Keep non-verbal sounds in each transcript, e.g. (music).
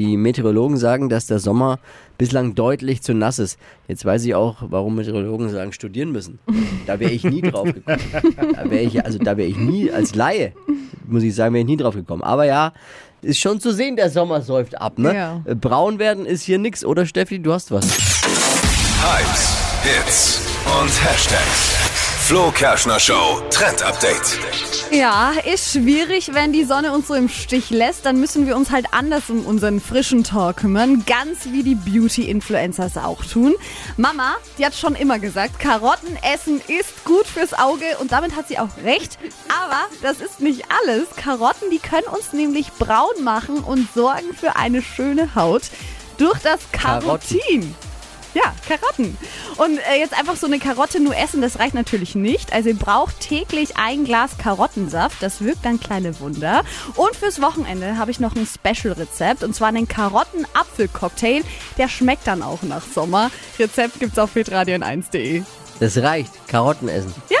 Die Meteorologen sagen, dass der Sommer bislang deutlich zu nass ist. Jetzt weiß ich auch, warum Meteorologen sagen, studieren müssen. Da wäre ich nie drauf gekommen. Da wäre ich, also da wäre ich nie, als Laie, muss ich sagen, wäre ich nie drauf gekommen. Aber ja, ist schon zu sehen, der Sommer säuft ab, ne? Ja. Braun werden ist hier nix, oder Steffi? Du hast was. Hypes, Hits und Hashtags. Flo Kerschner Show Trend Update. Ja, ist schwierig, wenn die Sonne uns so im Stich lässt. Dann müssen wir uns halt anders um unseren frischen Tor kümmern. Ganz wie die Beauty-Influencers auch tun. Mama, die hat schon immer gesagt, Karotten essen ist gut fürs Auge. Und damit hat sie auch recht. Aber das ist nicht alles. Karotten, die können uns nämlich braun machen und sorgen für eine schöne Haut. Durch das Karotten. Ja, Karotten. Und äh, jetzt einfach so eine Karotte nur essen, das reicht natürlich nicht. Also ihr braucht täglich ein Glas Karottensaft. Das wirkt dann kleine Wunder. Und fürs Wochenende habe ich noch ein Special-Rezept. Und zwar einen Karotten-Apfel-Cocktail. Der schmeckt dann auch nach Sommer. Rezept gibt's auf hitradion1.de. Das reicht. Karotten essen. Ja.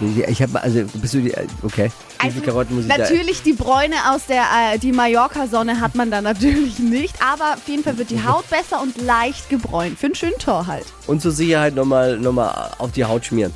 Ich habe also bist du die okay. Wie viele Karotten muss ich da Natürlich die Bräune aus der äh, die Mallorca-Sonne hat man da natürlich (laughs) nicht. Aber auf jeden Fall wird die Haut besser und leicht gebräunt. Für einen schönen Tor halt. Und zur Sicherheit nochmal noch mal auf die Haut schmieren.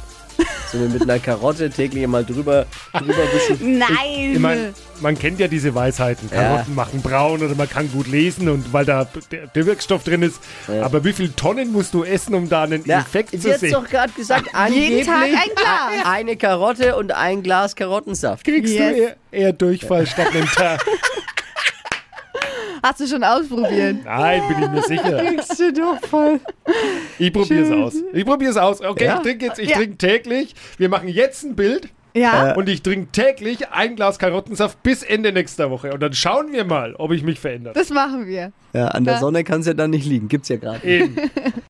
So mit einer Karotte täglich mal drüber, drüber wischen. Nein! Ich mein, man kennt ja diese Weisheiten. Karotten machen braun oder man kann gut lesen und weil da der, der Wirkstoff drin ist. Aber wie viele Tonnen musst du essen, um da einen Ja, Effekt sie zu hat sehen? doch gerade gesagt, Jeden angeblich Tag ein Glas. eine Karotte und ein Glas Karottensaft. Kriegst Yes. du eher, eher Durchfall statt einem Tag? (laughs) Hast du schon ausprobiert? Nein, bin ich mir sicher. (laughs) Kriegst du doch voll. Ich probiere es aus. Ich probiere es aus. Okay, Ja? ich trinke jetzt, ich Ja. trinke täglich. Wir machen jetzt ein Bild Ja. und ich trinke täglich ein Glas Karottensaft bis Ende nächster Woche. Und dann schauen wir mal, ob ich mich verändere. Das machen wir. Ja, an der. Sonne kann es ja dann nicht liegen. Gibt's ja gerade. Eben. (laughs)